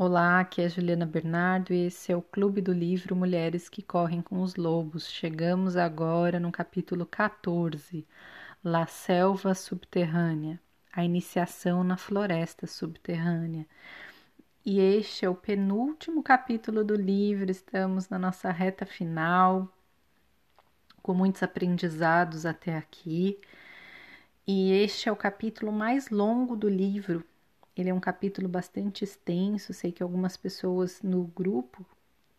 Olá, aqui é Juliana Bernardo e esse é o Clube do Livro Mulheres que Correm com os Lobos. Chegamos agora no capítulo 14, La Selva Subterrânea, a iniciação na floresta subterrânea. E este é o penúltimo capítulo do livro, estamos na nossa reta final, com muitos aprendizados até aqui. E este é o capítulo mais longo do livro, ele é um capítulo bastante extenso, sei que algumas pessoas no grupo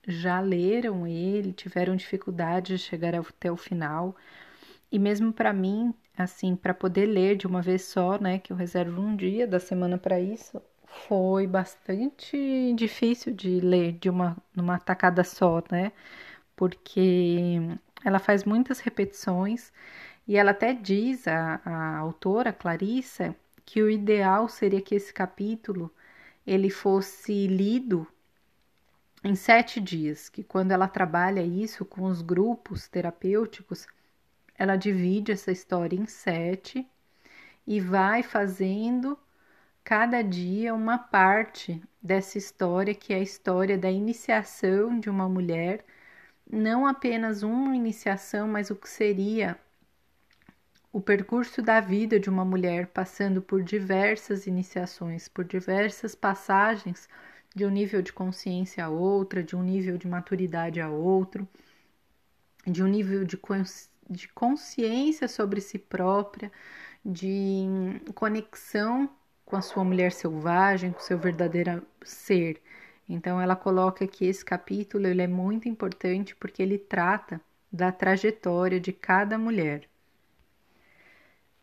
já leram ele, tiveram dificuldade de chegar até o final. E mesmo para mim, assim, para poder ler de uma vez só, né, que eu reservo um dia da semana para isso, foi bastante difícil de ler de uma numa tacada só, né? Porque ela faz muitas repetições e ela até diz a, a autora Clarissa que o ideal seria que esse capítulo ele fosse lido em sete dias, que quando ela trabalha isso com os grupos terapêuticos, ela divide essa história em sete e vai fazendo cada dia uma parte dessa história, que é a história da iniciação de uma mulher, não apenas uma iniciação, mas o que seria o percurso da vida de uma mulher passando por diversas iniciações, por diversas passagens de um nível de consciência a outra, de um nível de maturidade a outro, de um nível de, de consciência sobre si própria, de conexão com a sua mulher selvagem, com o seu verdadeiro ser. Então ela coloca que esse capítulo ele é muito importante porque ele trata da trajetória de cada mulher.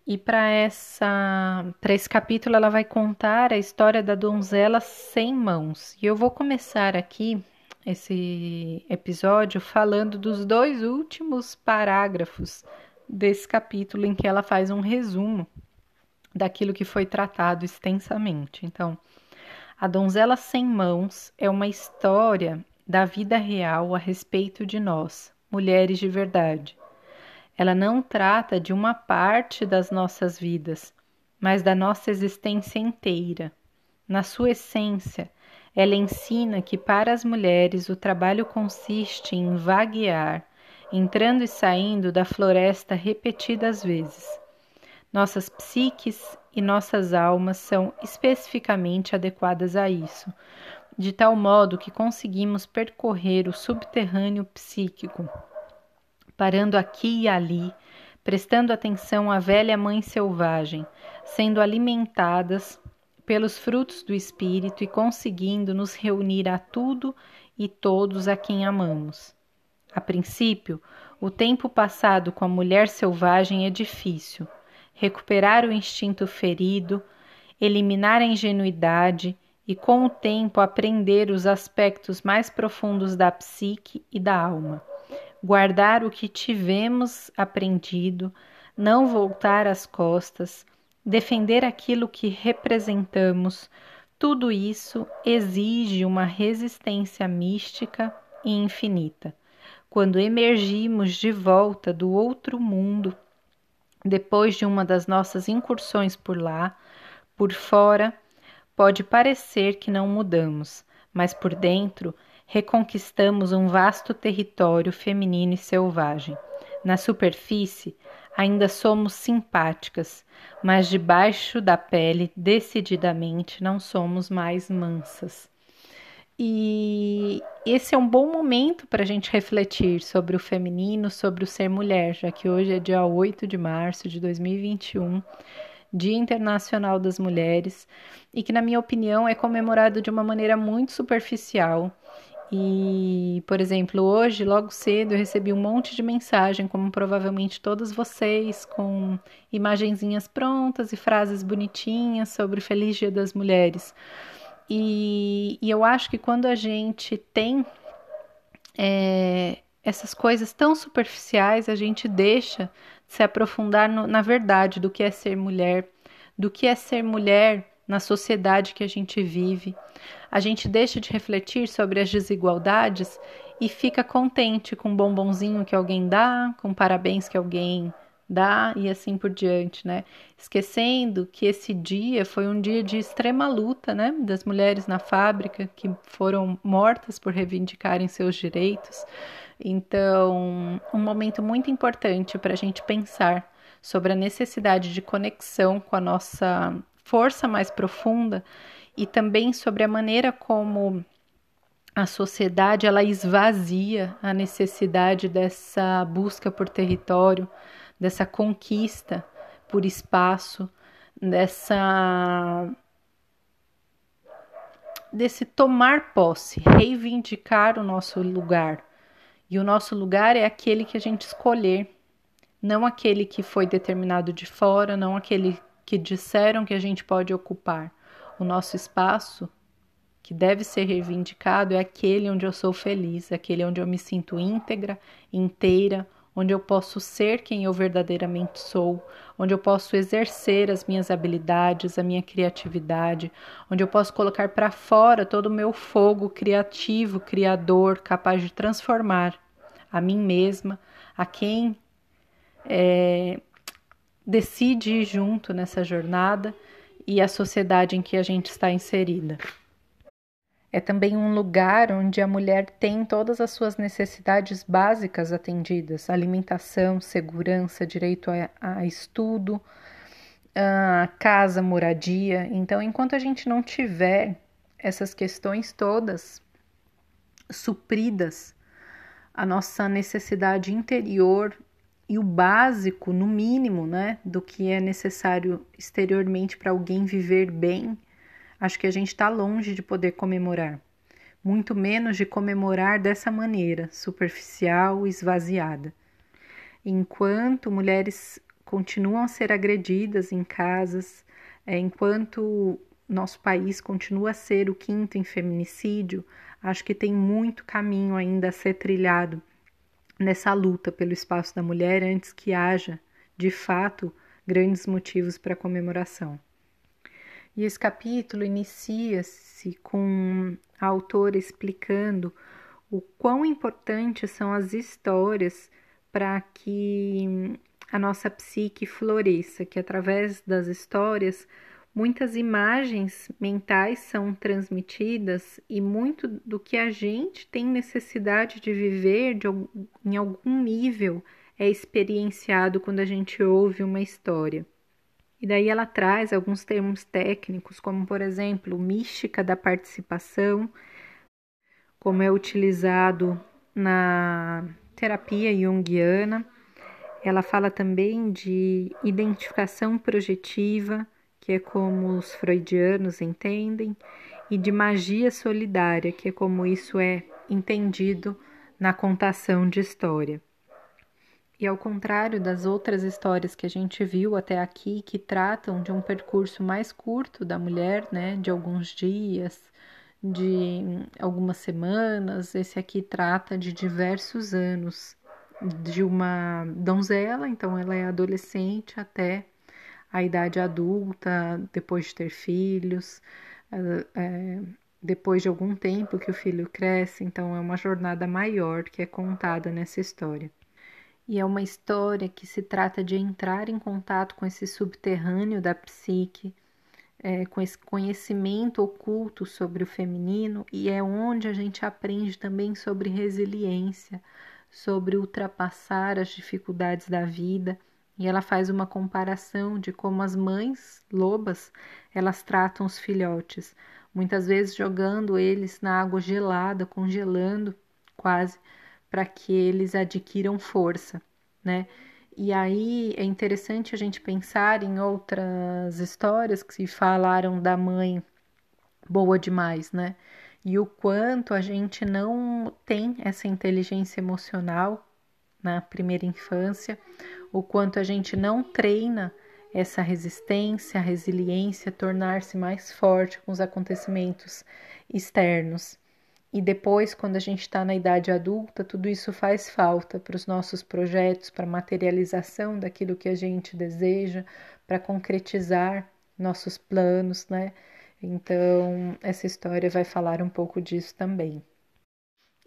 E para essa para esse capítulo ela vai contar a história da donzela sem mãos. E eu vou começar aqui esse episódio falando dos dois últimos parágrafos desse capítulo em que ela faz um resumo daquilo que foi tratado extensamente. Então, a donzela sem mãos é uma história da vida real a respeito de nós, mulheres de verdade ela não trata de uma parte das nossas vidas, mas da nossa existência inteira. Na sua essência, ela ensina que para as mulheres o trabalho consiste em vaguear, entrando e saindo da floresta repetidas vezes. Nossas psiques e nossas almas são especificamente adequadas a isso, de tal modo que conseguimos percorrer o subterrâneo psíquico parando aqui e ali, prestando atenção à velha mãe selvagem, sendo alimentadas pelos frutos do Espírito e conseguindo nos reunir a tudo e todos a quem amamos. A princípio, o tempo passado com a mulher selvagem é difícil. Recuperar o instinto ferido, eliminar a ingenuidade e, com o tempo, aprender os aspectos mais profundos da psique e da alma guardar o que tivemos aprendido, não voltar as costas, defender aquilo que representamos, tudo isso exige uma resistência mística e infinita. Quando emergimos de volta do outro mundo, depois de uma das nossas incursões por lá, por fora, pode parecer que não mudamos, mas por dentro reconquistamos um vasto território feminino e selvagem. Na superfície, ainda somos simpáticas, mas debaixo da pele, decididamente, não somos mais mansas. E esse é um bom momento para a gente refletir sobre o feminino, sobre o ser mulher, já que hoje é dia 8 de março de 2021, Dia Internacional das Mulheres, e que, na minha opinião, é comemorado de uma maneira muito superficial e, por exemplo, hoje, logo cedo, eu recebi um monte de mensagem, como provavelmente todos vocês, com imagenzinhas prontas e frases bonitinhas sobre Feliz Dia das Mulheres. E, e eu acho que quando a gente tem é, essas coisas tão superficiais, a gente deixa de se aprofundar no, na verdade do que é ser mulher, do que é ser mulher na sociedade que a gente vive. A gente deixa de refletir sobre as desigualdades e fica contente com o bombonzinho que alguém dá, com parabéns que alguém dá e assim por diante, né? Esquecendo que esse dia foi um dia de extrema luta, né, das mulheres na fábrica que foram mortas por reivindicarem seus direitos. Então, um momento muito importante para a gente pensar sobre a necessidade de conexão com a nossa força mais profunda e também sobre a maneira como a sociedade ela esvazia a necessidade dessa busca por território, dessa conquista por espaço, dessa desse tomar posse, reivindicar o nosso lugar. E o nosso lugar é aquele que a gente escolher, não aquele que foi determinado de fora, não aquele que disseram que a gente pode ocupar. O nosso espaço que deve ser reivindicado é aquele onde eu sou feliz, aquele onde eu me sinto íntegra, inteira, onde eu posso ser quem eu verdadeiramente sou, onde eu posso exercer as minhas habilidades, a minha criatividade, onde eu posso colocar para fora todo o meu fogo criativo, criador, capaz de transformar a mim mesma, a quem é, decide ir junto nessa jornada e a sociedade em que a gente está inserida. É também um lugar onde a mulher tem todas as suas necessidades básicas atendidas: alimentação, segurança, direito a, a estudo, a casa, moradia. Então, enquanto a gente não tiver essas questões todas supridas, a nossa necessidade interior e o básico, no mínimo, né, do que é necessário exteriormente para alguém viver bem, acho que a gente está longe de poder comemorar, muito menos de comemorar dessa maneira, superficial, esvaziada. Enquanto mulheres continuam a ser agredidas em casas, é, enquanto nosso país continua a ser o quinto em feminicídio, acho que tem muito caminho ainda a ser trilhado nessa luta pelo espaço da mulher antes que haja, de fato, grandes motivos para comemoração. E esse capítulo inicia-se com a autora explicando o quão importantes são as histórias para que a nossa psique floresça, que através das histórias muitas imagens mentais são transmitidas e muito do que a gente tem necessidade de viver de, em algum nível é experienciado quando a gente ouve uma história. E daí ela traz alguns termos técnicos, como por exemplo, mística da participação, como é utilizado na terapia junguiana. Ela fala também de identificação projetiva, que é como os freudianos entendem, e de magia solidária, que é como isso é entendido na contação de história. E ao contrário das outras histórias que a gente viu até aqui, que tratam de um percurso mais curto da mulher, né, de alguns dias, de algumas semanas, esse aqui trata de diversos anos, de uma donzela, então ela é adolescente até a idade adulta, depois de ter filhos, é, depois de algum tempo que o filho cresce, então é uma jornada maior que é contada nessa história e é uma história que se trata de entrar em contato com esse subterrâneo da psique, é, com esse conhecimento oculto sobre o feminino, e é onde a gente aprende também sobre resiliência, sobre ultrapassar as dificuldades da vida. E ela faz uma comparação de como as mães lobas elas tratam os filhotes, muitas vezes jogando eles na água gelada, congelando quase para que eles adquiram força, né? E aí é interessante a gente pensar em outras histórias que se falaram da mãe boa demais, né? E o quanto a gente não tem essa inteligência emocional na primeira infância, o quanto a gente não treina essa resistência, a resiliência, tornar-se mais forte com os acontecimentos externos. E depois, quando a gente está na idade adulta, tudo isso faz falta para os nossos projetos, para a materialização daquilo que a gente deseja, para concretizar nossos planos, né? Então, essa história vai falar um pouco disso também.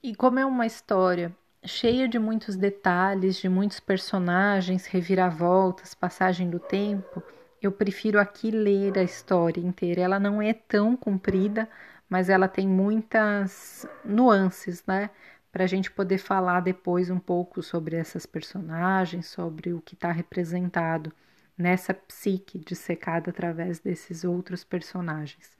E como é uma história cheia de muitos detalhes, de muitos personagens, reviravoltas, passagem do tempo, eu prefiro aqui ler a história inteira. Ela não é tão comprida, mas ela tem muitas nuances, né? Para a gente poder falar depois um pouco sobre essas personagens, sobre o que está representado nessa psique dissecada através desses outros personagens.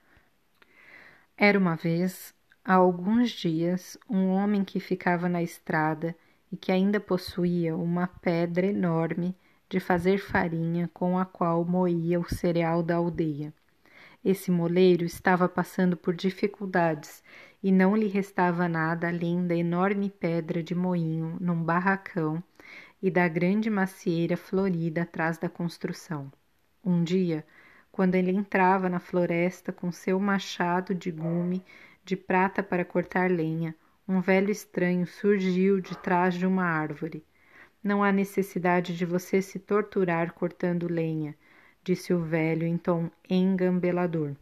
Era uma vez, há alguns dias, um homem que ficava na estrada e que ainda possuía uma pedra enorme de fazer farinha com a qual moía o cereal da aldeia. Esse moleiro estava passando por dificuldades e não lhe restava nada além da enorme pedra de moinho num barracão e da grande macieira florida atrás da construção. Um dia, quando ele entrava na floresta com seu machado de gume de prata para cortar lenha, um velho estranho surgiu de trás de uma árvore. Não há necessidade de você se torturar cortando lenha, disse o velho em tom engambelador.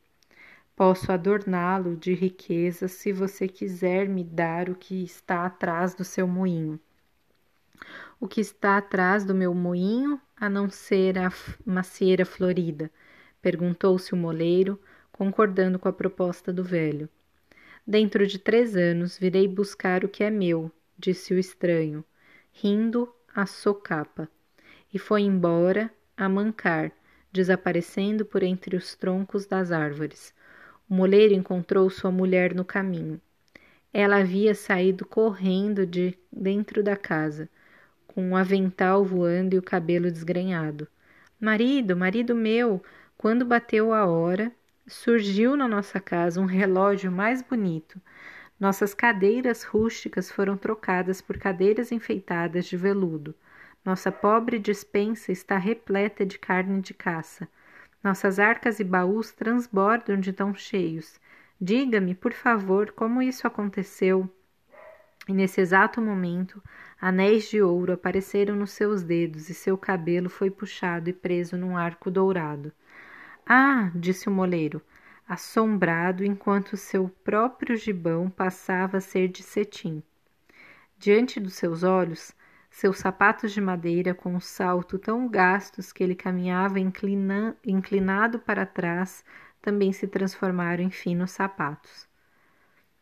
Posso adorná-lo de riqueza se você quiser me dar o que está atrás do seu moinho o que está atrás do meu moinho, a não ser a macieira florida? perguntou-se o moleiro, concordando com a proposta do velho. Dentro de três anos virei buscar o que é meu, disse o estranho, rindo a socapa, e foi embora a mancar, desaparecendo por entre os troncos das árvores. O moleiro encontrou sua mulher no caminho. Ela havia saído correndo de dentro da casa com um avental voando e o cabelo desgrenhado. Marido, marido meu, quando bateu a hora, surgiu na nossa casa um relógio mais bonito. Nossas cadeiras rústicas foram trocadas por cadeiras enfeitadas de veludo. Nossa pobre despensa está repleta de carne de caça. Nossas arcas e baús transbordam de tão cheios. Diga-me, por favor, como isso aconteceu. E nesse exato momento, anéis de ouro apareceram nos seus dedos e seu cabelo foi puxado e preso num arco dourado. Ah! disse o moleiro, assombrado enquanto seu próprio gibão passava a ser de cetim. Diante dos seus olhos, seus sapatos de madeira com um salto tão gastos que ele caminhava inclina inclinado para trás também se transformaram em finos sapatos.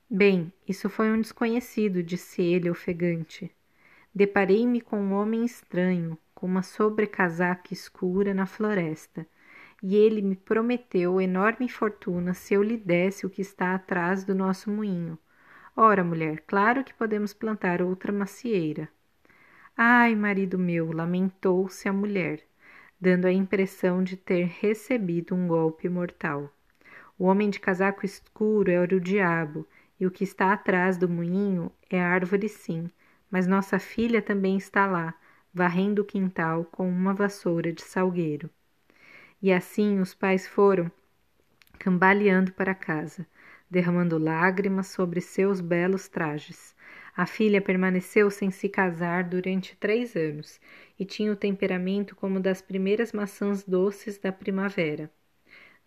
Bem, isso foi um desconhecido, disse ele ofegante. Deparei-me com um homem estranho, com uma sobrecasaca escura na floresta, e ele me prometeu enorme fortuna se eu lhe desse o que está atrás do nosso moinho. Ora, mulher, claro que podemos plantar outra macieira. Ai, marido meu, lamentou-se a mulher, dando a impressão de ter recebido um golpe mortal. O homem de casaco escuro era o diabo, e o que está atrás do moinho é árvore sim, mas nossa filha também está lá, varrendo o quintal com uma vassoura de salgueiro. E assim os pais foram cambaleando para casa, derramando lágrimas sobre seus belos trajes. A filha permaneceu sem se casar durante três anos e tinha o temperamento como das primeiras maçãs doces da primavera.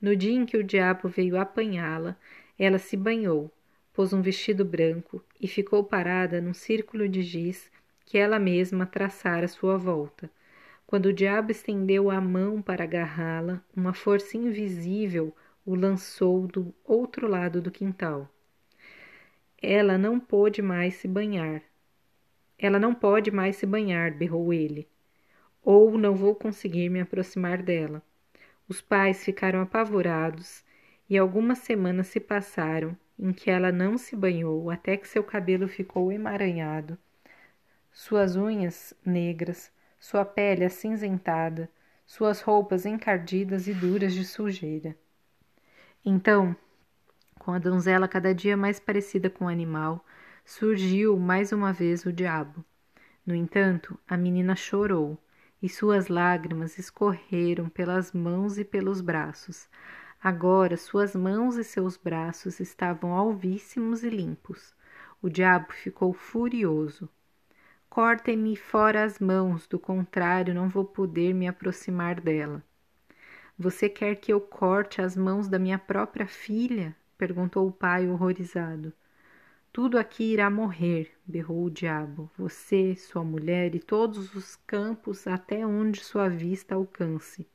No dia em que o diabo veio apanhá-la, ela se banhou, pôs um vestido branco e ficou parada num círculo de giz que ela mesma traçara à sua volta. Quando o diabo estendeu a mão para agarrá-la, uma força invisível o lançou do outro lado do quintal. Ela não pôde mais se banhar. Ela não pode mais se banhar, berrou ele. Ou não vou conseguir me aproximar dela. Os pais ficaram apavorados e algumas semanas se passaram em que ela não se banhou até que seu cabelo ficou emaranhado, suas unhas negras, sua pele acinzentada, suas roupas encardidas e duras de sujeira. Então, com a donzela cada dia mais parecida com o animal, surgiu mais uma vez o diabo. No entanto, a menina chorou e suas lágrimas escorreram pelas mãos e pelos braços, Agora suas mãos e seus braços estavam alvíssimos e limpos. O diabo ficou furioso. Cortem-me fora as mãos, do contrário, não vou poder me aproximar dela. Você quer que eu corte as mãos da minha própria filha? perguntou o pai horrorizado. Tudo aqui irá morrer, berrou o diabo, você, sua mulher e todos os campos até onde sua vista alcance.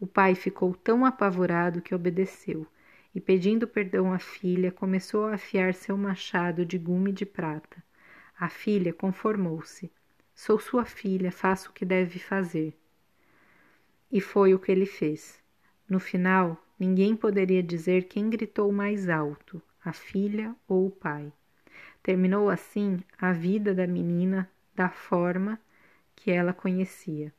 O pai ficou tão apavorado que obedeceu, e pedindo perdão à filha, começou a afiar seu machado de gume de prata. A filha conformou-se. Sou sua filha, faço o que deve fazer. E foi o que ele fez. No final, ninguém poderia dizer quem gritou mais alto, a filha ou o pai. Terminou assim a vida da menina da forma que ela conhecia.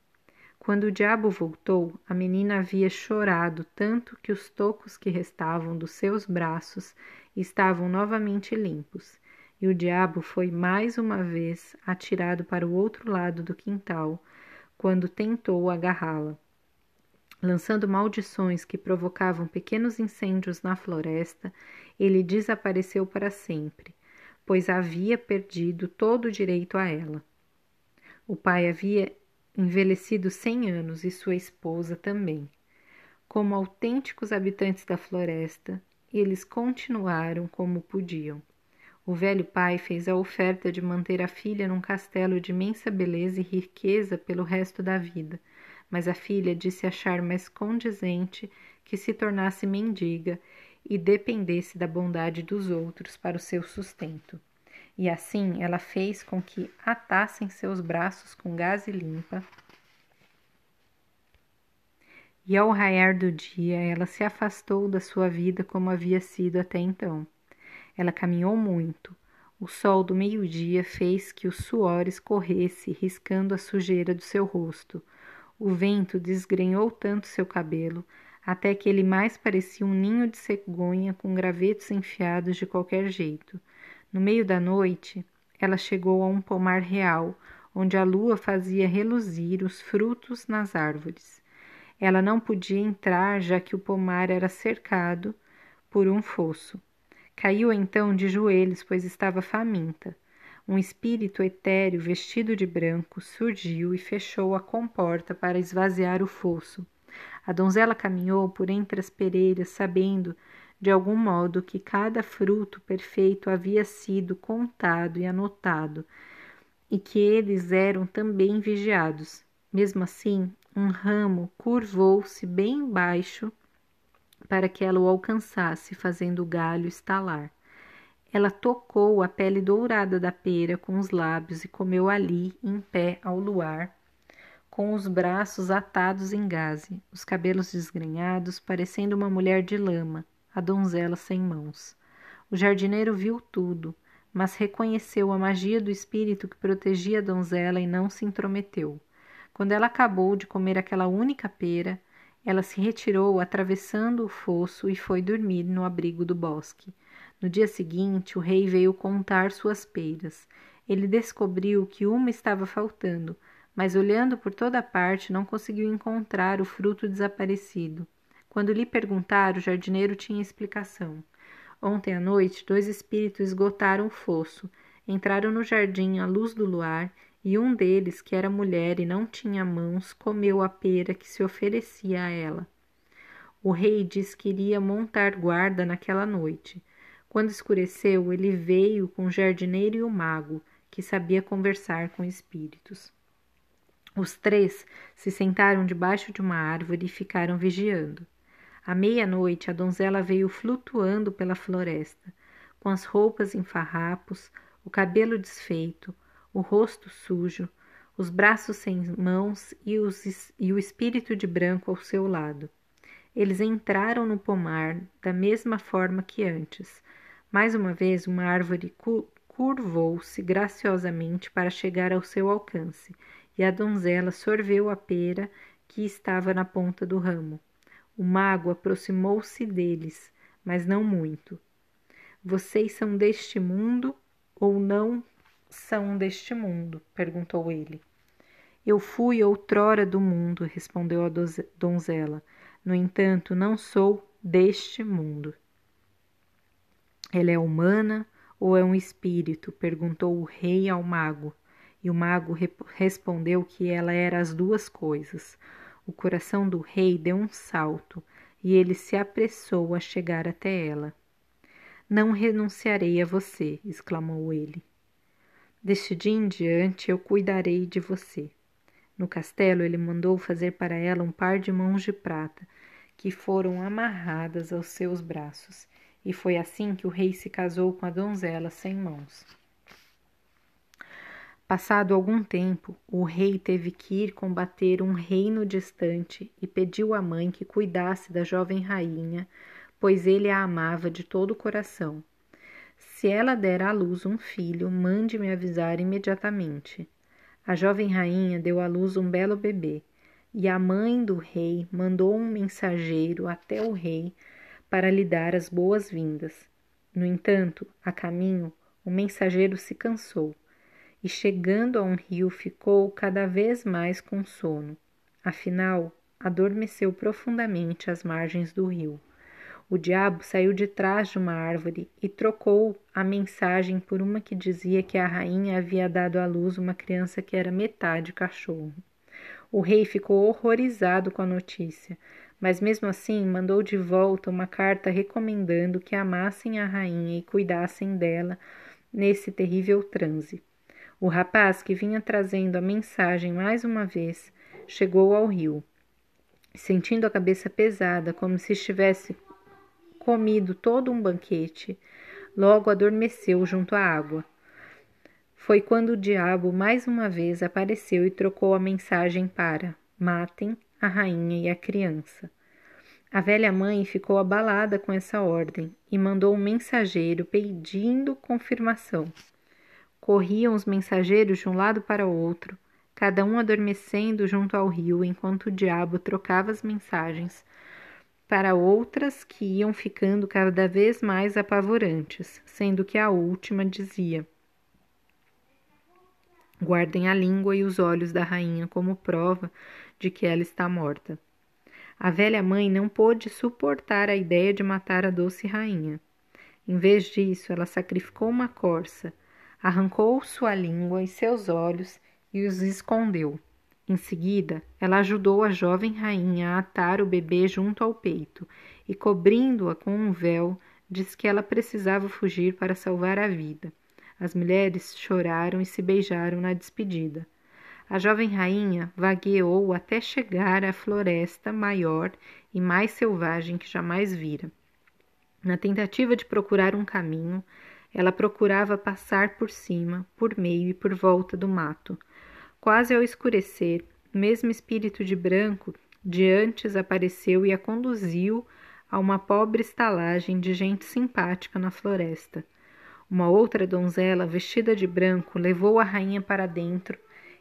Quando o diabo voltou, a menina havia chorado tanto que os tocos que restavam dos seus braços estavam novamente limpos, e o diabo foi mais uma vez atirado para o outro lado do quintal quando tentou agarrá-la. Lançando maldições que provocavam pequenos incêndios na floresta, ele desapareceu para sempre, pois havia perdido todo o direito a ela. O pai havia envelhecido cem anos e sua esposa também. Como autênticos habitantes da floresta, eles continuaram como podiam. O velho pai fez a oferta de manter a filha num castelo de imensa beleza e riqueza pelo resto da vida, mas a filha disse achar mais condizente que se tornasse mendiga e dependesse da bondade dos outros para o seu sustento e assim ela fez com que atassem seus braços com gaze limpa. E ao raiar do dia, ela se afastou da sua vida como havia sido até então. Ela caminhou muito. O sol do meio-dia fez que o suor escorresse, riscando a sujeira do seu rosto. O vento desgrenhou tanto seu cabelo, até que ele mais parecia um ninho de cegonha com gravetos enfiados de qualquer jeito. No meio da noite, ela chegou a um pomar real, onde a lua fazia reluzir os frutos nas árvores. Ela não podia entrar, já que o pomar era cercado por um fosso. Caiu então de joelhos, pois estava faminta. Um espírito etéreo vestido de branco surgiu e fechou a comporta para esvaziar o fosso. A donzela caminhou por entre as pereiras, sabendo de algum modo que cada fruto perfeito havia sido contado e anotado, e que eles eram também vigiados. Mesmo assim, um ramo curvou-se bem baixo para que ela o alcançasse, fazendo o galho estalar. Ela tocou a pele dourada da pera com os lábios e comeu ali, em pé ao luar, com os braços atados em gaze, os cabelos desgrenhados, parecendo uma mulher de lama a donzela sem mãos. O jardineiro viu tudo, mas reconheceu a magia do espírito que protegia a donzela e não se intrometeu. Quando ela acabou de comer aquela única pera, ela se retirou atravessando o fosso e foi dormir no abrigo do bosque. No dia seguinte, o rei veio contar suas peras. Ele descobriu que uma estava faltando, mas olhando por toda parte não conseguiu encontrar o fruto desaparecido. Quando lhe perguntaram, o jardineiro tinha explicação. Ontem à noite, dois espíritos esgotaram o fosso, entraram no jardim à luz do luar, e um deles, que era mulher e não tinha mãos, comeu a pera que se oferecia a ela. O rei disse que iria montar guarda naquela noite. Quando escureceu, ele veio com o jardineiro e o mago, que sabia conversar com espíritos. Os três se sentaram debaixo de uma árvore e ficaram vigiando. À meia-noite, a donzela veio flutuando pela floresta, com as roupas em farrapos, o cabelo desfeito, o rosto sujo, os braços sem mãos e, os, e o espírito de branco ao seu lado. Eles entraram no pomar da mesma forma que antes. Mais uma vez, uma árvore curvou-se graciosamente para chegar ao seu alcance, e a donzela sorveu a pera que estava na ponta do ramo. O mago aproximou-se deles, mas não muito. Vocês são deste mundo ou não são deste mundo? perguntou ele. Eu fui outrora do mundo, respondeu a donzela. No entanto, não sou deste mundo. Ela é humana ou é um espírito? perguntou o rei ao mago. E o mago respondeu que ela era as duas coisas. O coração do rei deu um salto e ele se apressou a chegar até ela. Não renunciarei a você, exclamou ele. Deste dia em diante eu cuidarei de você. No castelo, ele mandou fazer para ela um par de mãos de prata, que foram amarradas aos seus braços, e foi assim que o rei se casou com a donzela sem mãos. Passado algum tempo, o rei teve que ir combater um reino distante e pediu à mãe que cuidasse da jovem rainha, pois ele a amava de todo o coração. Se ela der à luz um filho, mande-me avisar imediatamente. A jovem rainha deu à luz um belo bebê, e a mãe do rei mandou um mensageiro até o rei para lhe dar as boas-vindas. No entanto, a caminho, o mensageiro se cansou e, chegando a um rio, ficou cada vez mais com sono. Afinal, adormeceu profundamente às margens do rio. O diabo saiu de trás de uma árvore e trocou a mensagem por uma que dizia que a rainha havia dado à luz uma criança que era metade cachorro. O rei ficou horrorizado com a notícia, mas mesmo assim mandou de volta uma carta recomendando que amassem a rainha e cuidassem dela nesse terrível transe. O rapaz, que vinha trazendo a mensagem mais uma vez, chegou ao rio. Sentindo a cabeça pesada, como se estivesse comido todo um banquete, logo adormeceu junto à água. Foi quando o diabo mais uma vez apareceu e trocou a mensagem para: matem a rainha e a criança. A velha mãe ficou abalada com essa ordem e mandou um mensageiro pedindo confirmação. Corriam os mensageiros de um lado para o outro, cada um adormecendo junto ao rio, enquanto o diabo trocava as mensagens para outras que iam ficando cada vez mais apavorantes, sendo que a última dizia: Guardem a língua e os olhos da rainha como prova de que ela está morta. A velha mãe não pôde suportar a ideia de matar a doce rainha. Em vez disso, ela sacrificou uma corça arrancou sua língua e seus olhos e os escondeu. Em seguida, ela ajudou a jovem rainha a atar o bebê junto ao peito e, cobrindo-a com um véu, disse que ela precisava fugir para salvar a vida. As mulheres choraram e se beijaram na despedida. A jovem rainha vagueou até chegar à floresta maior e mais selvagem que jamais vira. Na tentativa de procurar um caminho, ela procurava passar por cima, por meio e por volta do mato. Quase ao escurecer, mesmo espírito de branco de antes apareceu e a conduziu a uma pobre estalagem de gente simpática na floresta. Uma outra donzela, vestida de branco, levou a rainha para dentro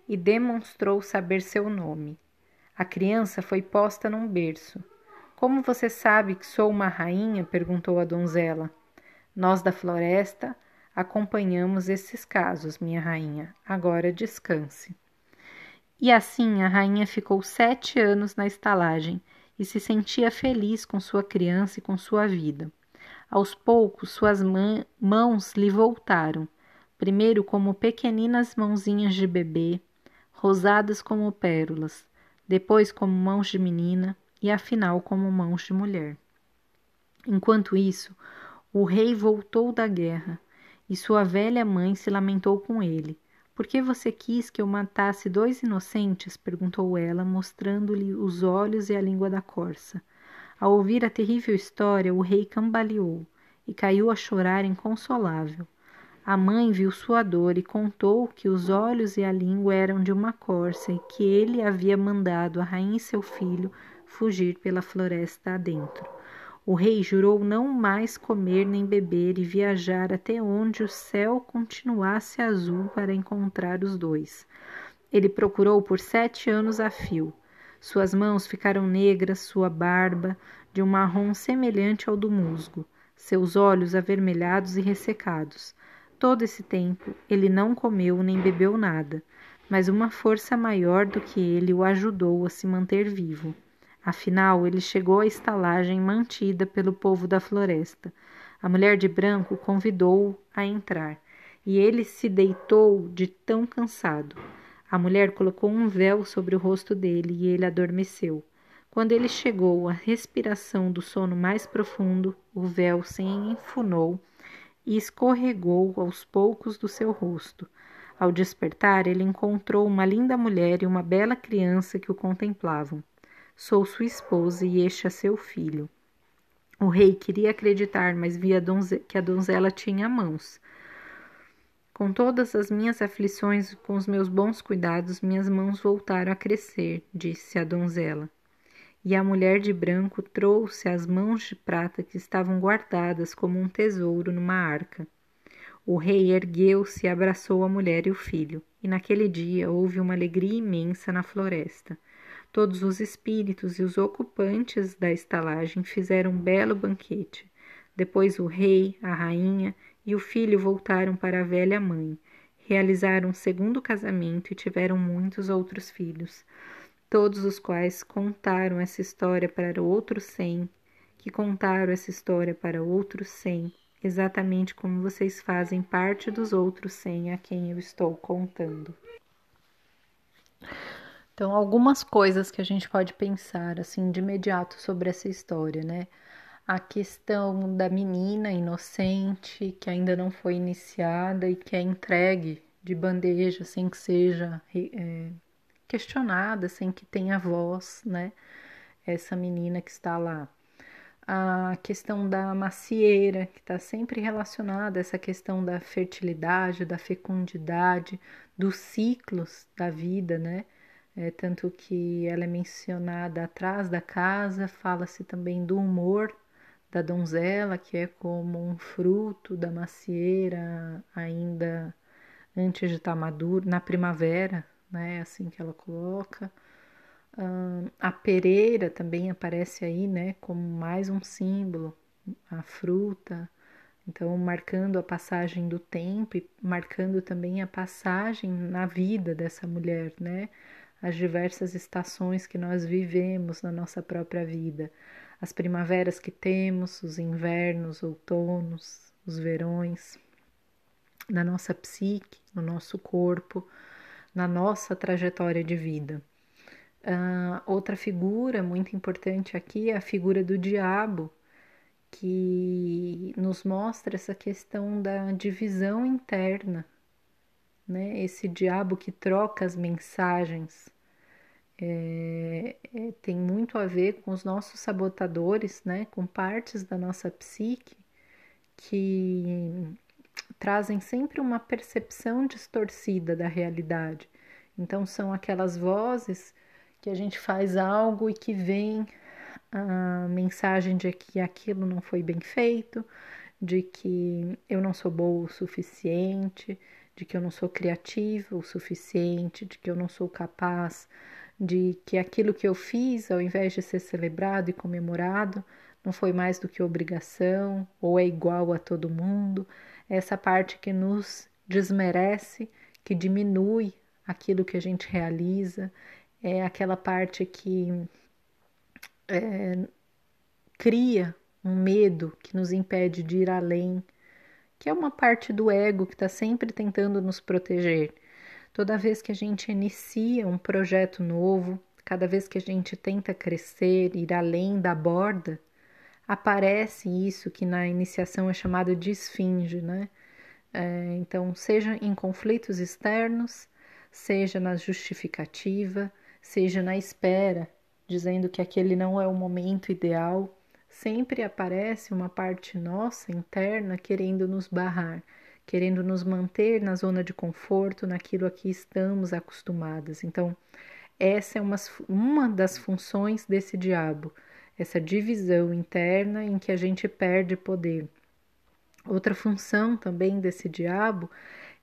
e demonstrou saber seu nome. A criança foi posta num berço. Como você sabe que sou uma rainha? perguntou a donzela. Nós da floresta acompanhamos esses casos, minha rainha. Agora descanse. E assim a rainha ficou sete anos na estalagem e se sentia feliz com sua criança e com sua vida. Aos poucos, suas mãos lhe voltaram, primeiro como pequeninas mãozinhas de bebê, rosadas como pérolas, depois como mãos de menina e afinal como mãos de mulher. Enquanto isso, o rei voltou da guerra e sua velha mãe se lamentou com ele. Por que você quis que eu matasse dois inocentes? perguntou ela, mostrando-lhe os olhos e a língua da corça. Ao ouvir a terrível história, o rei cambaleou e caiu a chorar inconsolável. A mãe viu sua dor e contou que os olhos e a língua eram de uma corça e que ele havia mandado a rainha e seu filho fugir pela floresta adentro. O rei jurou não mais comer nem beber e viajar até onde o céu continuasse azul para encontrar os dois. Ele procurou por sete anos a fio. Suas mãos ficaram negras, sua barba de um marrom semelhante ao do musgo, seus olhos avermelhados e ressecados. Todo esse tempo ele não comeu nem bebeu nada, mas uma força maior do que ele o ajudou a se manter vivo. Afinal, ele chegou à estalagem mantida pelo povo da floresta. A mulher de branco convidou-o a entrar, e ele se deitou de tão cansado. A mulher colocou um véu sobre o rosto dele e ele adormeceu. Quando ele chegou à respiração do sono mais profundo, o véu se enfunou e escorregou aos poucos do seu rosto. Ao despertar, ele encontrou uma linda mulher e uma bela criança que o contemplavam. Sou sua esposa e este é seu filho. O rei queria acreditar, mas via que a donzela tinha mãos. Com todas as minhas aflições com os meus bons cuidados, minhas mãos voltaram a crescer, disse a donzela. E a mulher de branco trouxe as mãos de prata que estavam guardadas como um tesouro numa arca. O rei ergueu-se e abraçou a mulher e o filho, e naquele dia houve uma alegria imensa na floresta. Todos os espíritos e os ocupantes da estalagem fizeram um belo banquete. Depois o rei, a rainha e o filho voltaram para a velha mãe. Realizaram um segundo casamento e tiveram muitos outros filhos, todos os quais contaram essa história para outros cem, que contaram essa história para outros cem, exatamente como vocês fazem parte dos outros cem a quem eu estou contando. Então, algumas coisas que a gente pode pensar assim de imediato sobre essa história, né? A questão da menina inocente que ainda não foi iniciada e que é entregue de bandeja sem que seja é, questionada, sem que tenha voz, né? Essa menina que está lá a questão da macieira, que está sempre relacionada a essa questão da fertilidade, da fecundidade, dos ciclos da vida, né? É, tanto que ela é mencionada atrás da casa, fala-se também do humor da donzela, que é como um fruto da macieira ainda antes de estar maduro, na primavera, né? Assim que ela coloca a pereira também aparece aí, né, como mais um símbolo, a fruta, então marcando a passagem do tempo e marcando também a passagem na vida dessa mulher, né, as diversas estações que nós vivemos na nossa própria vida, as primaveras que temos, os invernos, outonos, os verões, na nossa psique, no nosso corpo, na nossa trajetória de vida. Uh, outra figura muito importante aqui é a figura do diabo, que nos mostra essa questão da divisão interna, né? Esse diabo que troca as mensagens é, é, tem muito a ver com os nossos sabotadores, né? Com partes da nossa psique que trazem sempre uma percepção distorcida da realidade. Então são aquelas vozes que a gente faz algo e que vem a mensagem de que aquilo não foi bem feito, de que eu não sou boa o suficiente, de que eu não sou criativa o suficiente, de que eu não sou capaz, de que aquilo que eu fiz, ao invés de ser celebrado e comemorado, não foi mais do que obrigação ou é igual a todo mundo. Essa parte que nos desmerece, que diminui aquilo que a gente realiza, é aquela parte que é, cria um medo que nos impede de ir além, que é uma parte do ego que está sempre tentando nos proteger. Toda vez que a gente inicia um projeto novo, cada vez que a gente tenta crescer, ir além da borda, aparece isso que na iniciação é chamado de esfinge, né? É, então, seja em conflitos externos, seja na justificativa, seja na espera, dizendo que aquele não é o momento ideal, sempre aparece uma parte nossa interna querendo nos barrar, querendo nos manter na zona de conforto, naquilo a que estamos acostumadas. Então, essa é uma, uma das funções desse diabo, essa divisão interna em que a gente perde poder. Outra função também desse diabo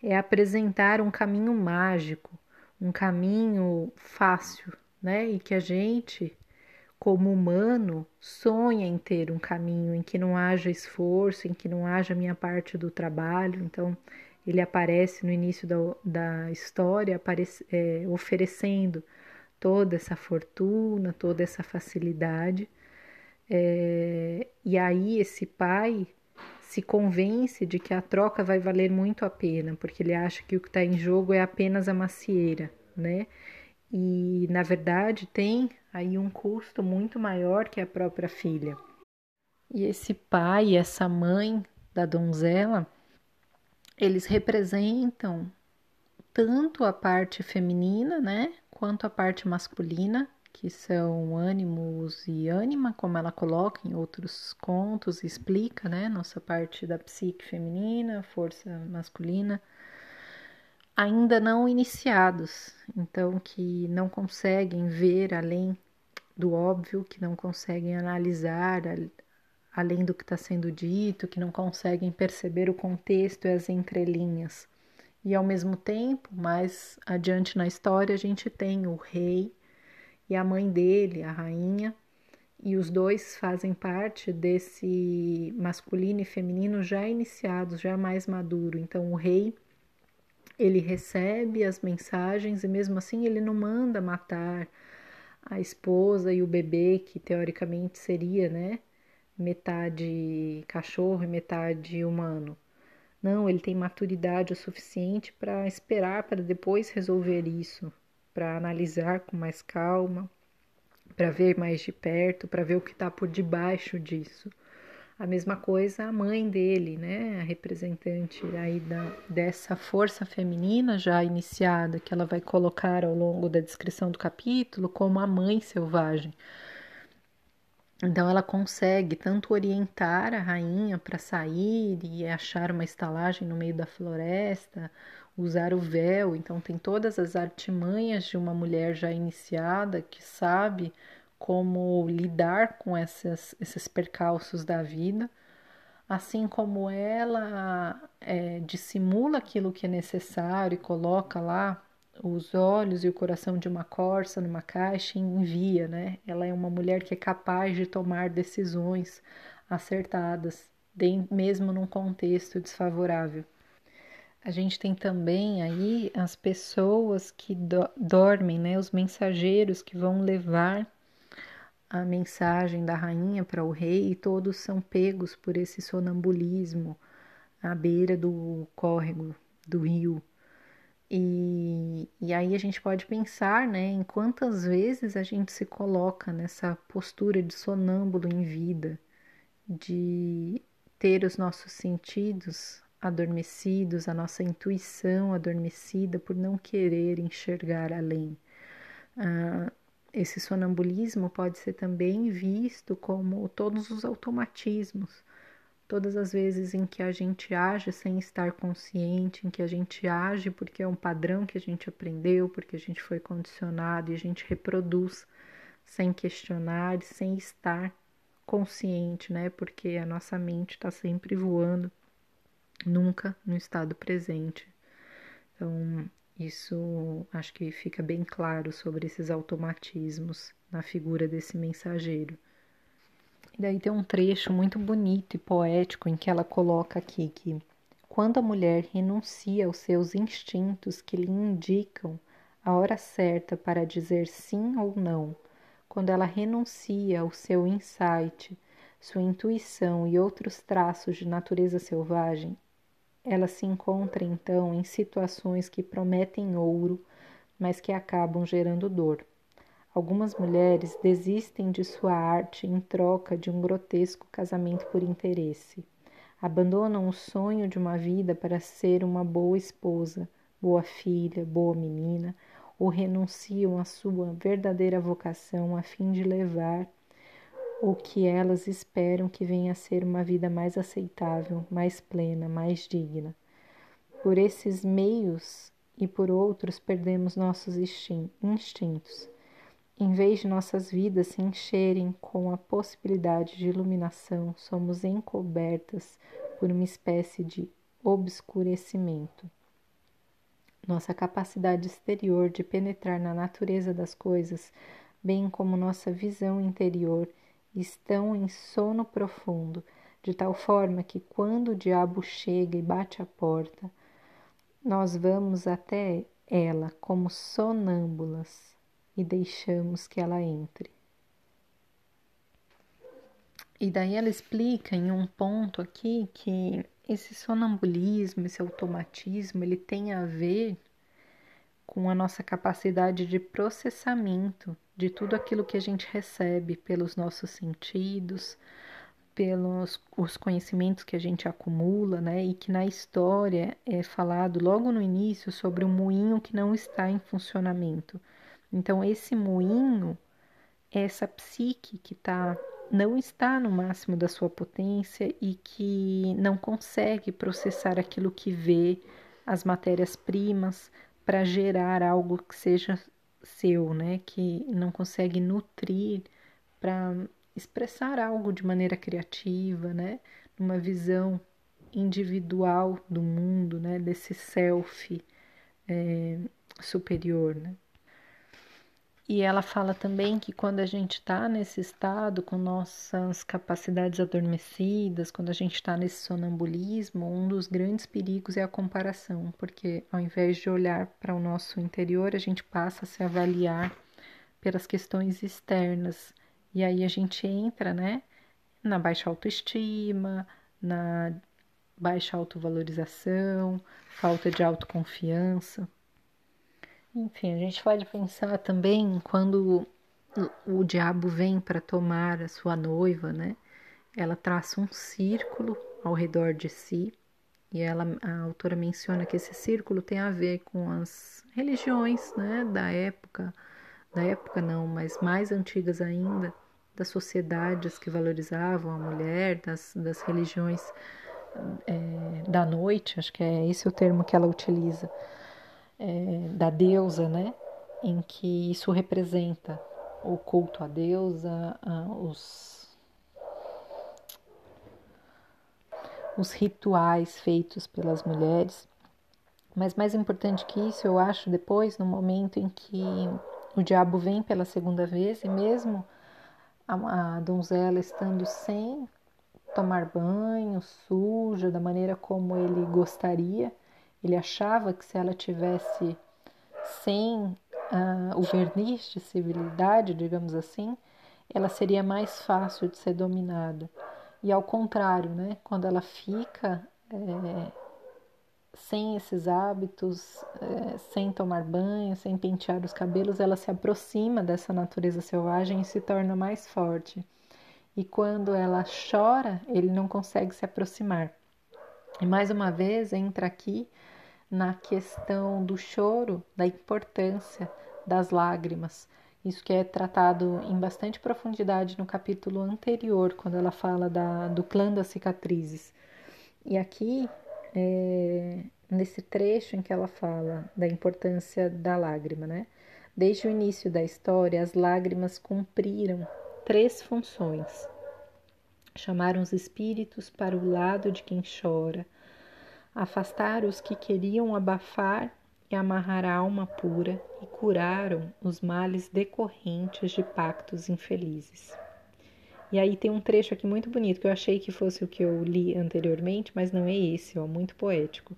é apresentar um caminho mágico, um caminho fácil, né? E que a gente, como humano, sonha em ter um caminho em que não haja esforço, em que não haja minha parte do trabalho. Então, ele aparece no início da, da história aparece, é, oferecendo toda essa fortuna, toda essa facilidade. É, e aí esse pai se convence de que a troca vai valer muito a pena, porque ele acha que o que está em jogo é apenas a macieira, né? E na verdade tem aí um custo muito maior que a própria filha. E esse pai, essa mãe, da donzela, eles representam tanto a parte feminina, né, quanto a parte masculina, que são ânimos e ânima, como ela coloca em outros contos, explica, né, nossa parte da psique feminina, força masculina, ainda não iniciados, então que não conseguem ver além do óbvio, que não conseguem analisar além do que está sendo dito, que não conseguem perceber o contexto e as entrelinhas. E ao mesmo tempo, mais adiante na história, a gente tem o rei e a mãe dele, a rainha, e os dois fazem parte desse masculino e feminino já iniciados, já mais maduro. Então o rei ele recebe as mensagens e mesmo assim ele não manda matar a esposa e o bebê, que teoricamente seria, né, metade cachorro e metade humano. Não, ele tem maturidade o suficiente para esperar para depois resolver isso, para analisar com mais calma, para ver mais de perto, para ver o que está por debaixo disso. A mesma coisa a mãe dele, né, a representante aí da, dessa força feminina já iniciada, que ela vai colocar ao longo da descrição do capítulo como a mãe selvagem. Então ela consegue tanto orientar a rainha para sair e achar uma estalagem no meio da floresta, usar o véu, então tem todas as artimanhas de uma mulher já iniciada que sabe como lidar com essas, esses percalços da vida, assim como ela é, dissimula aquilo que é necessário e coloca lá os olhos e o coração de uma corça numa caixa e envia, né? Ela é uma mulher que é capaz de tomar decisões acertadas, mesmo num contexto desfavorável. A gente tem também aí as pessoas que do dormem, né? Os mensageiros que vão levar a mensagem da rainha para o rei e todos são pegos por esse sonambulismo à beira do córrego, do rio. E, e aí a gente pode pensar né, em quantas vezes a gente se coloca nessa postura de sonâmbulo em vida, de ter os nossos sentidos adormecidos, a nossa intuição adormecida por não querer enxergar além. Ah, esse sonambulismo pode ser também visto como todos os automatismos todas as vezes em que a gente age sem estar consciente, em que a gente age porque é um padrão que a gente aprendeu, porque a gente foi condicionado e a gente reproduz sem questionar, sem estar consciente, né? Porque a nossa mente está sempre voando, nunca no estado presente. Então, isso acho que fica bem claro sobre esses automatismos na figura desse mensageiro. E daí tem um trecho muito bonito e poético em que ela coloca aqui que quando a mulher renuncia aos seus instintos que lhe indicam a hora certa para dizer sim ou não, quando ela renuncia ao seu insight, sua intuição e outros traços de natureza selvagem, ela se encontra então em situações que prometem ouro, mas que acabam gerando dor. Algumas mulheres desistem de sua arte em troca de um grotesco casamento por interesse. Abandonam o sonho de uma vida para ser uma boa esposa, boa filha, boa menina, ou renunciam à sua verdadeira vocação a fim de levar o que elas esperam que venha a ser uma vida mais aceitável, mais plena, mais digna. Por esses meios e por outros perdemos nossos instintos em vez de nossas vidas se encherem com a possibilidade de iluminação, somos encobertas por uma espécie de obscurecimento. Nossa capacidade exterior de penetrar na natureza das coisas, bem como nossa visão interior, estão em sono profundo, de tal forma que quando o diabo chega e bate à porta, nós vamos até ela como sonâmbulas e deixamos que ela entre. E daí ela explica em um ponto aqui que esse sonambulismo, esse automatismo, ele tem a ver com a nossa capacidade de processamento de tudo aquilo que a gente recebe pelos nossos sentidos, pelos os conhecimentos que a gente acumula, né? E que na história é falado logo no início sobre um moinho que não está em funcionamento. Então, esse moinho, essa psique que tá, não está no máximo da sua potência e que não consegue processar aquilo que vê, as matérias-primas, para gerar algo que seja seu, né? Que não consegue nutrir para expressar algo de maneira criativa, né? Uma visão individual do mundo, né? Desse self é, superior, né? E ela fala também que quando a gente está nesse estado, com nossas capacidades adormecidas, quando a gente está nesse sonambulismo, um dos grandes perigos é a comparação, porque ao invés de olhar para o nosso interior, a gente passa a se avaliar pelas questões externas. E aí a gente entra, né, na baixa autoestima, na baixa autovalorização, falta de autoconfiança. Enfim, a gente pode pensar também quando o diabo vem para tomar a sua noiva, né? Ela traça um círculo ao redor de si e ela, a autora menciona que esse círculo tem a ver com as religiões, né, da época, da época não, mas mais antigas ainda, das sociedades que valorizavam a mulher, das, das religiões é, da noite, acho que é esse o termo que ela utiliza é, da deusa, né? Em que isso representa o culto à deusa, os, os rituais feitos pelas mulheres. Mas mais importante que isso, eu acho, depois, no momento em que o diabo vem pela segunda vez, e mesmo a, a donzela estando sem tomar banho, suja, da maneira como ele gostaria, ele achava que se ela tivesse sem uh, o verniz de civilidade, digamos assim, ela seria mais fácil de ser dominada. E ao contrário, né? quando ela fica é, sem esses hábitos, é, sem tomar banho, sem pentear os cabelos, ela se aproxima dessa natureza selvagem e se torna mais forte. E quando ela chora, ele não consegue se aproximar. E mais uma vez entra aqui na questão do choro, da importância das lágrimas. Isso que é tratado em bastante profundidade no capítulo anterior, quando ela fala da, do clã das cicatrizes. E aqui, é, nesse trecho em que ela fala da importância da lágrima, né? Desde o início da história, as lágrimas cumpriram três funções. Chamaram os espíritos para o lado de quem chora, afastar os que queriam abafar e amarrar a alma pura e curaram os males decorrentes de pactos infelizes. E aí tem um trecho aqui muito bonito que eu achei que fosse o que eu li anteriormente, mas não é esse, ó, muito poético.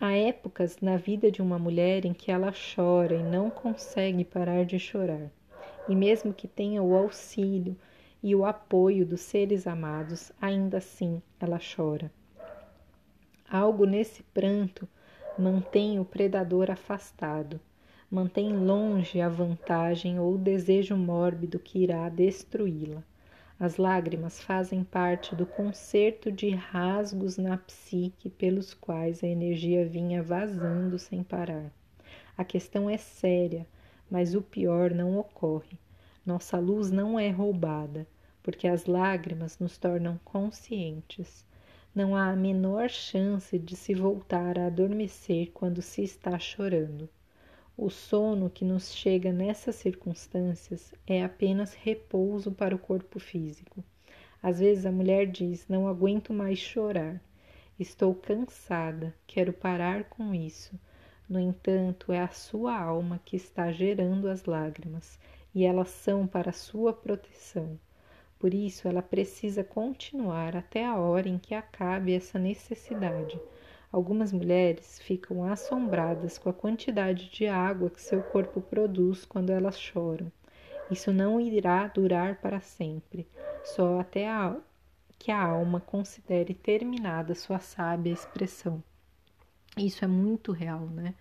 Há épocas na vida de uma mulher em que ela chora e não consegue parar de chorar. E mesmo que tenha o auxílio e o apoio dos seres amados, ainda assim ela chora. Algo nesse pranto mantém o predador afastado, mantém longe a vantagem ou o desejo mórbido que irá destruí-la. As lágrimas fazem parte do concerto de rasgos na psique pelos quais a energia vinha vazando sem parar. A questão é séria, mas o pior não ocorre. Nossa luz não é roubada, porque as lágrimas nos tornam conscientes. Não há a menor chance de se voltar a adormecer quando se está chorando. O sono que nos chega nessas circunstâncias é apenas repouso para o corpo físico. Às vezes a mulher diz: Não aguento mais chorar. Estou cansada, quero parar com isso. No entanto, é a sua alma que está gerando as lágrimas e elas são para sua proteção. Por isso, ela precisa continuar até a hora em que acabe essa necessidade. Algumas mulheres ficam assombradas com a quantidade de água que seu corpo produz quando elas choram. Isso não irá durar para sempre, só até a, que a alma considere terminada sua sábia expressão. Isso é muito real, né?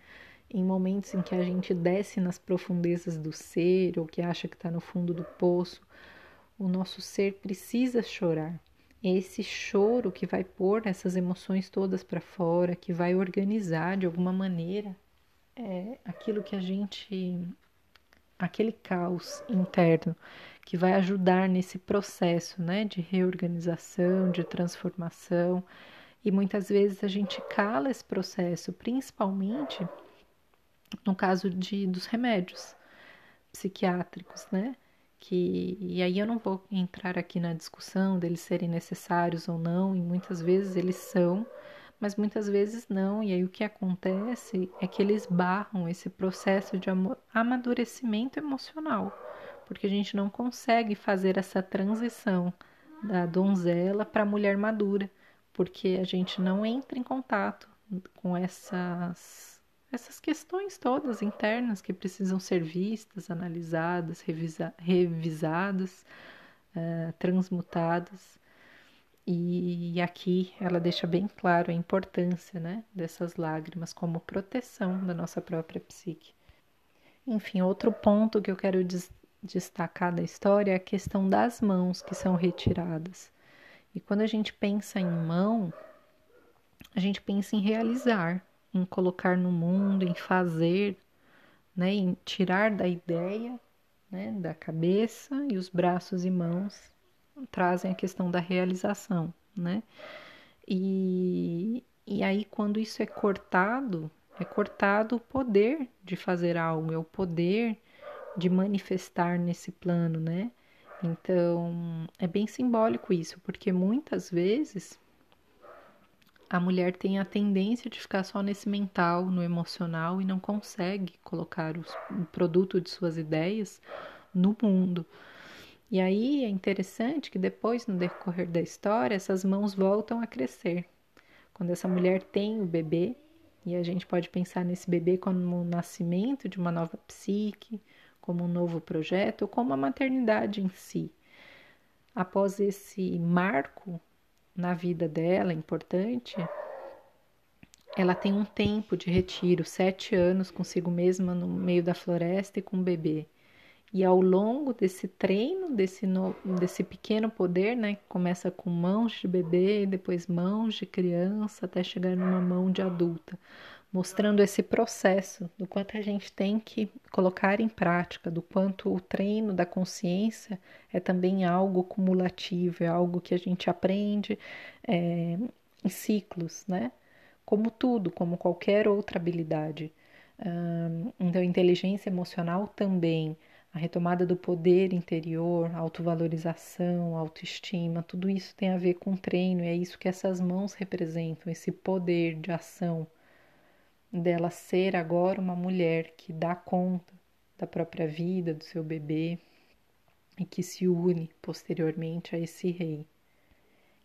Em momentos em que a gente desce nas profundezas do ser ou que acha que está no fundo do poço, o nosso ser precisa chorar, esse choro que vai pôr essas emoções todas para fora, que vai organizar de alguma maneira é, aquilo que a gente. aquele caos interno que vai ajudar nesse processo né, de reorganização, de transformação. E muitas vezes a gente cala esse processo, principalmente no caso de, dos remédios psiquiátricos, né? Que, e aí eu não vou entrar aqui na discussão deles serem necessários ou não, e muitas vezes eles são, mas muitas vezes não. E aí o que acontece é que eles barram esse processo de amadurecimento emocional porque a gente não consegue fazer essa transição da donzela para a mulher madura, porque a gente não entra em contato com essas essas questões todas internas que precisam ser vistas, analisadas, revisa, revisadas, uh, transmutadas. E aqui ela deixa bem claro a importância né, dessas lágrimas como proteção da nossa própria psique. Enfim, outro ponto que eu quero destacar da história é a questão das mãos que são retiradas. E quando a gente pensa em mão, a gente pensa em realizar, em colocar no mundo, em fazer, né, em tirar da ideia, né, da cabeça e os braços e mãos trazem a questão da realização, né? E, e aí quando isso é cortado, é cortado o poder de fazer algo, é o poder de manifestar nesse plano, né? Então, é bem simbólico isso, porque muitas vezes a mulher tem a tendência de ficar só nesse mental, no emocional e não consegue colocar os, o produto de suas ideias no mundo. E aí é interessante que depois, no decorrer da história, essas mãos voltam a crescer. Quando essa mulher tem o bebê, e a gente pode pensar nesse bebê como o nascimento de uma nova psique, como um novo projeto, ou como a maternidade em si. Após esse marco na vida dela importante, ela tem um tempo de retiro, sete anos consigo mesma no meio da floresta e com o bebê. E ao longo desse treino, desse, no, desse pequeno poder, né, que começa com mãos de bebê, depois mãos de criança, até chegar numa mão de adulta, mostrando esse processo do quanto a gente tem que colocar em prática, do quanto o treino da consciência é também algo cumulativo, é algo que a gente aprende é, em ciclos, né? Como tudo, como qualquer outra habilidade. então, inteligência emocional também, a retomada do poder interior, autovalorização, autoestima, tudo isso tem a ver com treino, e é isso que essas mãos representam, esse poder de ação dela ser agora uma mulher que dá conta da própria vida, do seu bebê e que se une posteriormente a esse rei,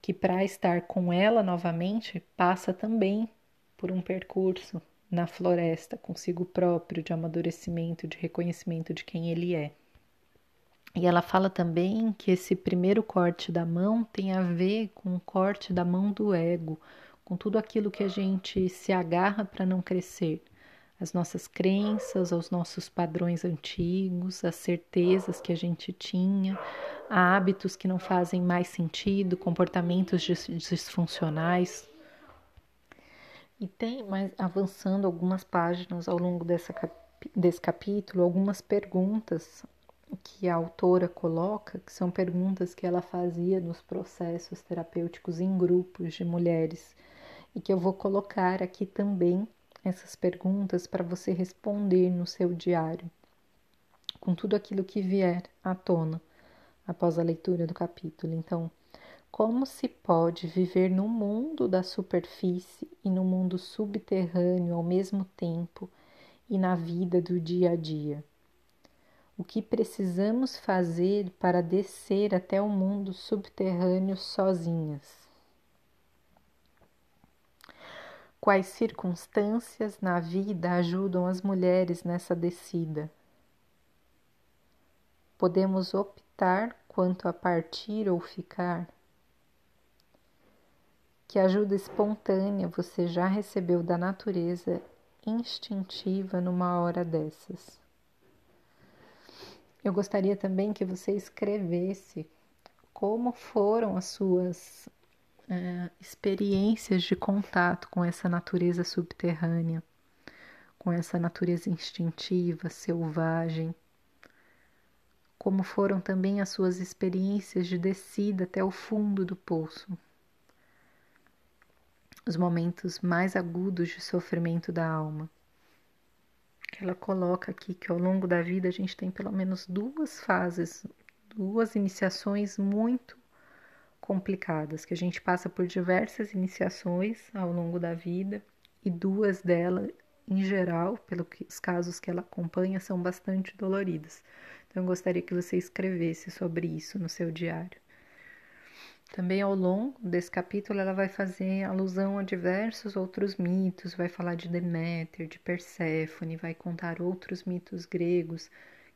que para estar com ela novamente passa também por um percurso na floresta consigo próprio de amadurecimento, de reconhecimento de quem ele é. E ela fala também que esse primeiro corte da mão tem a ver com o corte da mão do ego, com tudo aquilo que a gente se agarra para não crescer, as nossas crenças, os nossos padrões antigos, as certezas que a gente tinha, hábitos que não fazem mais sentido, comportamentos disfuncionais. E tem, mais avançando algumas páginas ao longo dessa, desse capítulo, algumas perguntas que a autora coloca, que são perguntas que ela fazia nos processos terapêuticos em grupos de mulheres e que eu vou colocar aqui também essas perguntas para você responder no seu diário, com tudo aquilo que vier à tona após a leitura do capítulo. Então, como se pode viver no mundo da superfície e no mundo subterrâneo ao mesmo tempo e na vida do dia a dia? O que precisamos fazer para descer até o mundo subterrâneo sozinhas? Quais circunstâncias na vida ajudam as mulheres nessa descida? Podemos optar quanto a partir ou ficar? Que ajuda espontânea você já recebeu da natureza instintiva numa hora dessas? Eu gostaria também que você escrevesse como foram as suas é, experiências de contato com essa natureza subterrânea, com essa natureza instintiva, selvagem, como foram também as suas experiências de descida até o fundo do poço, os momentos mais agudos de sofrimento da alma. Ela coloca aqui que ao longo da vida a gente tem pelo menos duas fases, duas iniciações muito complicadas, que a gente passa por diversas iniciações ao longo da vida e duas delas, em geral, pelos casos que ela acompanha, são bastante doloridas. Então, eu gostaria que você escrevesse sobre isso no seu diário. Também ao longo desse capítulo, ela vai fazer alusão a diversos outros mitos, vai falar de Deméter, de Perséfone, vai contar outros mitos gregos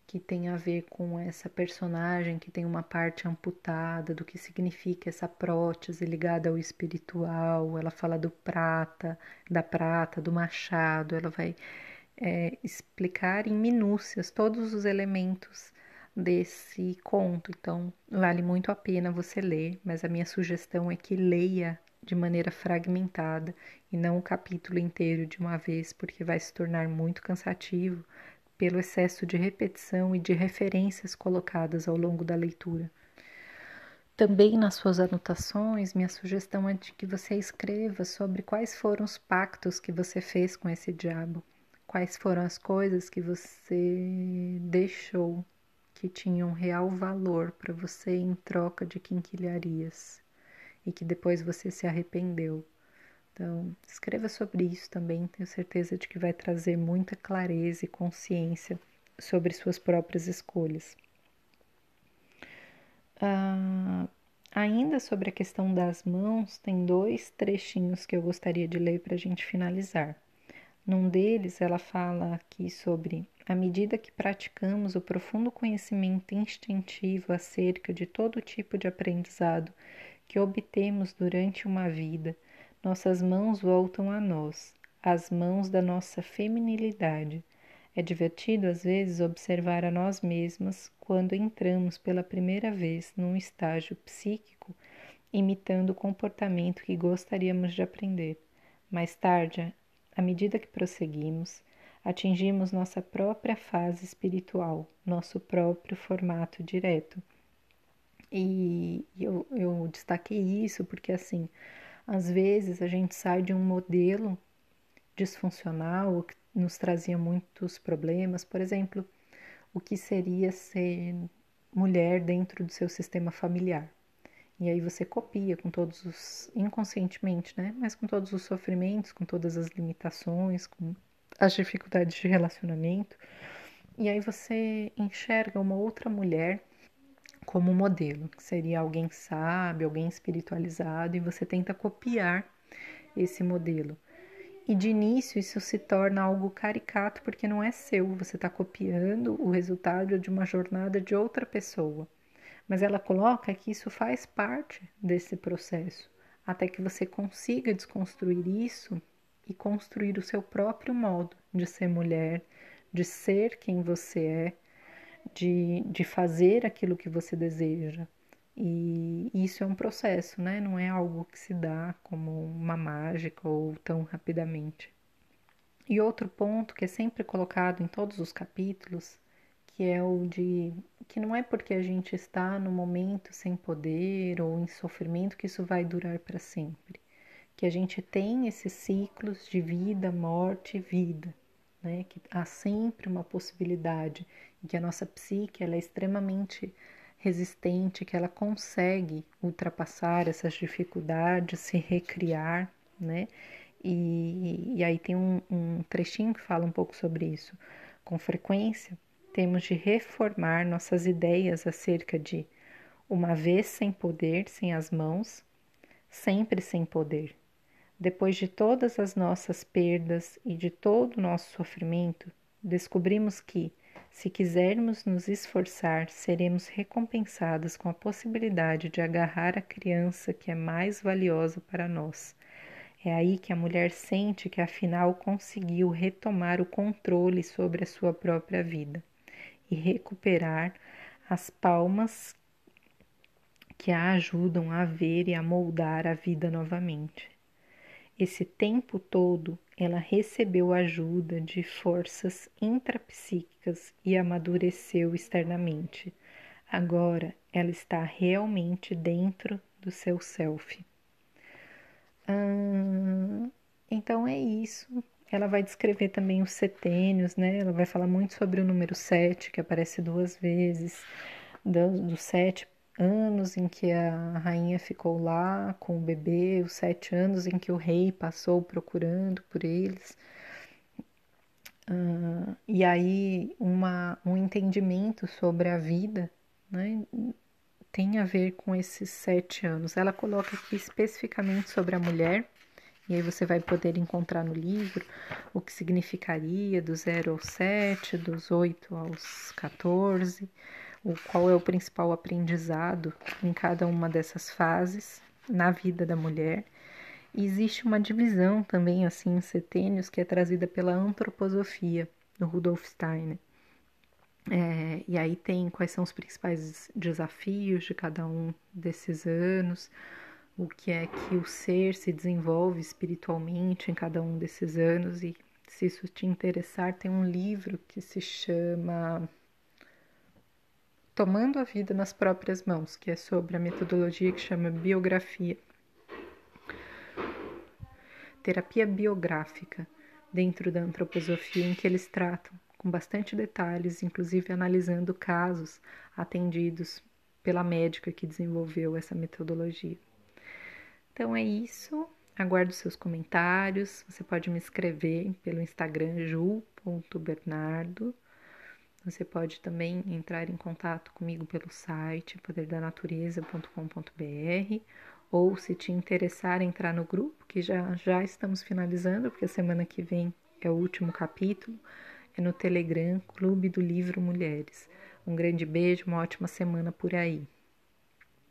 que tem a ver com essa personagem que tem uma parte amputada, do que significa essa prótese ligada ao espiritual. Ela fala do prata, da prata, do machado, ela vai é, explicar em minúcias todos os elementos desse conto. Então, vale muito a pena você ler, mas a minha sugestão é que leia de maneira fragmentada e não o capítulo inteiro de uma vez, porque vai se tornar muito cansativo pelo excesso de repetição e de referências colocadas ao longo da leitura. Também nas suas anotações, minha sugestão é de que você escreva sobre quais foram os pactos que você fez com esse diabo quais foram as coisas que você deixou que tinham real valor para você em troca de quinquilharias e que depois você se arrependeu. Então, escreva sobre isso também, tenho certeza de que vai trazer muita clareza e consciência sobre suas próprias escolhas. Ah, ainda sobre a questão das mãos, tem dois trechinhos que eu gostaria de ler para a gente finalizar. Num deles, ela fala aqui sobre à medida que praticamos o profundo conhecimento instintivo acerca de todo tipo de aprendizado que obtemos durante uma vida, nossas mãos voltam a nós, as mãos da nossa feminilidade. É divertido às vezes observar a nós mesmas quando entramos pela primeira vez num estágio psíquico imitando o comportamento que gostaríamos de aprender. Mais tarde, à medida que prosseguimos, atingimos nossa própria fase espiritual, nosso próprio formato direto. E eu, eu destaquei isso porque, assim, às vezes a gente sai de um modelo disfuncional que nos trazia muitos problemas, por exemplo, o que seria ser mulher dentro do seu sistema familiar. E aí você copia com todos os inconscientemente, né? Mas com todos os sofrimentos, com todas as limitações, com as dificuldades de relacionamento. E aí você enxerga uma outra mulher como modelo, que seria alguém sábio, alguém espiritualizado, e você tenta copiar esse modelo. E de início isso se torna algo caricato porque não é seu, você está copiando o resultado de uma jornada de outra pessoa. Mas ela coloca que isso faz parte desse processo, até que você consiga desconstruir isso e construir o seu próprio modo de ser mulher, de ser quem você é, de, de fazer aquilo que você deseja. E isso é um processo, né? Não é algo que se dá como uma mágica ou tão rapidamente. E outro ponto que é sempre colocado em todos os capítulos que é o de que não é porque a gente está no momento sem poder ou em sofrimento que isso vai durar para sempre. Que a gente tem esses ciclos de vida, morte vida, né? Que há sempre uma possibilidade e que a nossa psique ela é extremamente resistente, que ela consegue ultrapassar essas dificuldades, se recriar, né? E, e aí tem um, um trechinho que fala um pouco sobre isso. Com frequência, temos de reformar nossas ideias acerca de uma vez sem poder, sem as mãos, sempre sem poder. Depois de todas as nossas perdas e de todo o nosso sofrimento, descobrimos que, se quisermos nos esforçar, seremos recompensadas com a possibilidade de agarrar a criança que é mais valiosa para nós. É aí que a mulher sente que afinal conseguiu retomar o controle sobre a sua própria vida e recuperar as palmas que a ajudam a ver e a moldar a vida novamente. Esse tempo todo, ela recebeu ajuda de forças intrapsíquicas e amadureceu externamente. Agora, ela está realmente dentro do seu self. Hum, então é isso. Ela vai descrever também os setênios, né? Ela vai falar muito sobre o número 7, que aparece duas vezes, dos do sete anos em que a rainha ficou lá com o bebê, os sete anos em que o rei passou procurando por eles. Uh, e aí uma, um entendimento sobre a vida né, tem a ver com esses sete anos. Ela coloca aqui especificamente sobre a mulher, e aí você vai poder encontrar no livro o que significaria do 0 ao 7, dos 8 aos 14 o qual é o principal aprendizado em cada uma dessas fases na vida da mulher. E existe uma divisão também assim em setênios que é trazida pela antroposofia do Rudolf Steiner. É, e aí tem quais são os principais desafios de cada um desses anos, o que é que o ser se desenvolve espiritualmente em cada um desses anos e se isso te interessar, tem um livro que se chama Tomando a Vida nas Próprias Mãos, que é sobre a metodologia que chama biografia. Terapia biográfica, dentro da antroposofia, em que eles tratam com bastante detalhes, inclusive analisando casos atendidos pela médica que desenvolveu essa metodologia. Então é isso. Aguardo seus comentários. Você pode me escrever pelo Instagram ju.bernardo você pode também entrar em contato comigo pelo site poderdanatureza.com.br ou se te interessar entrar no grupo, que já já estamos finalizando, porque a semana que vem é o último capítulo, é no Telegram Clube do Livro Mulheres. Um grande beijo, uma ótima semana por aí.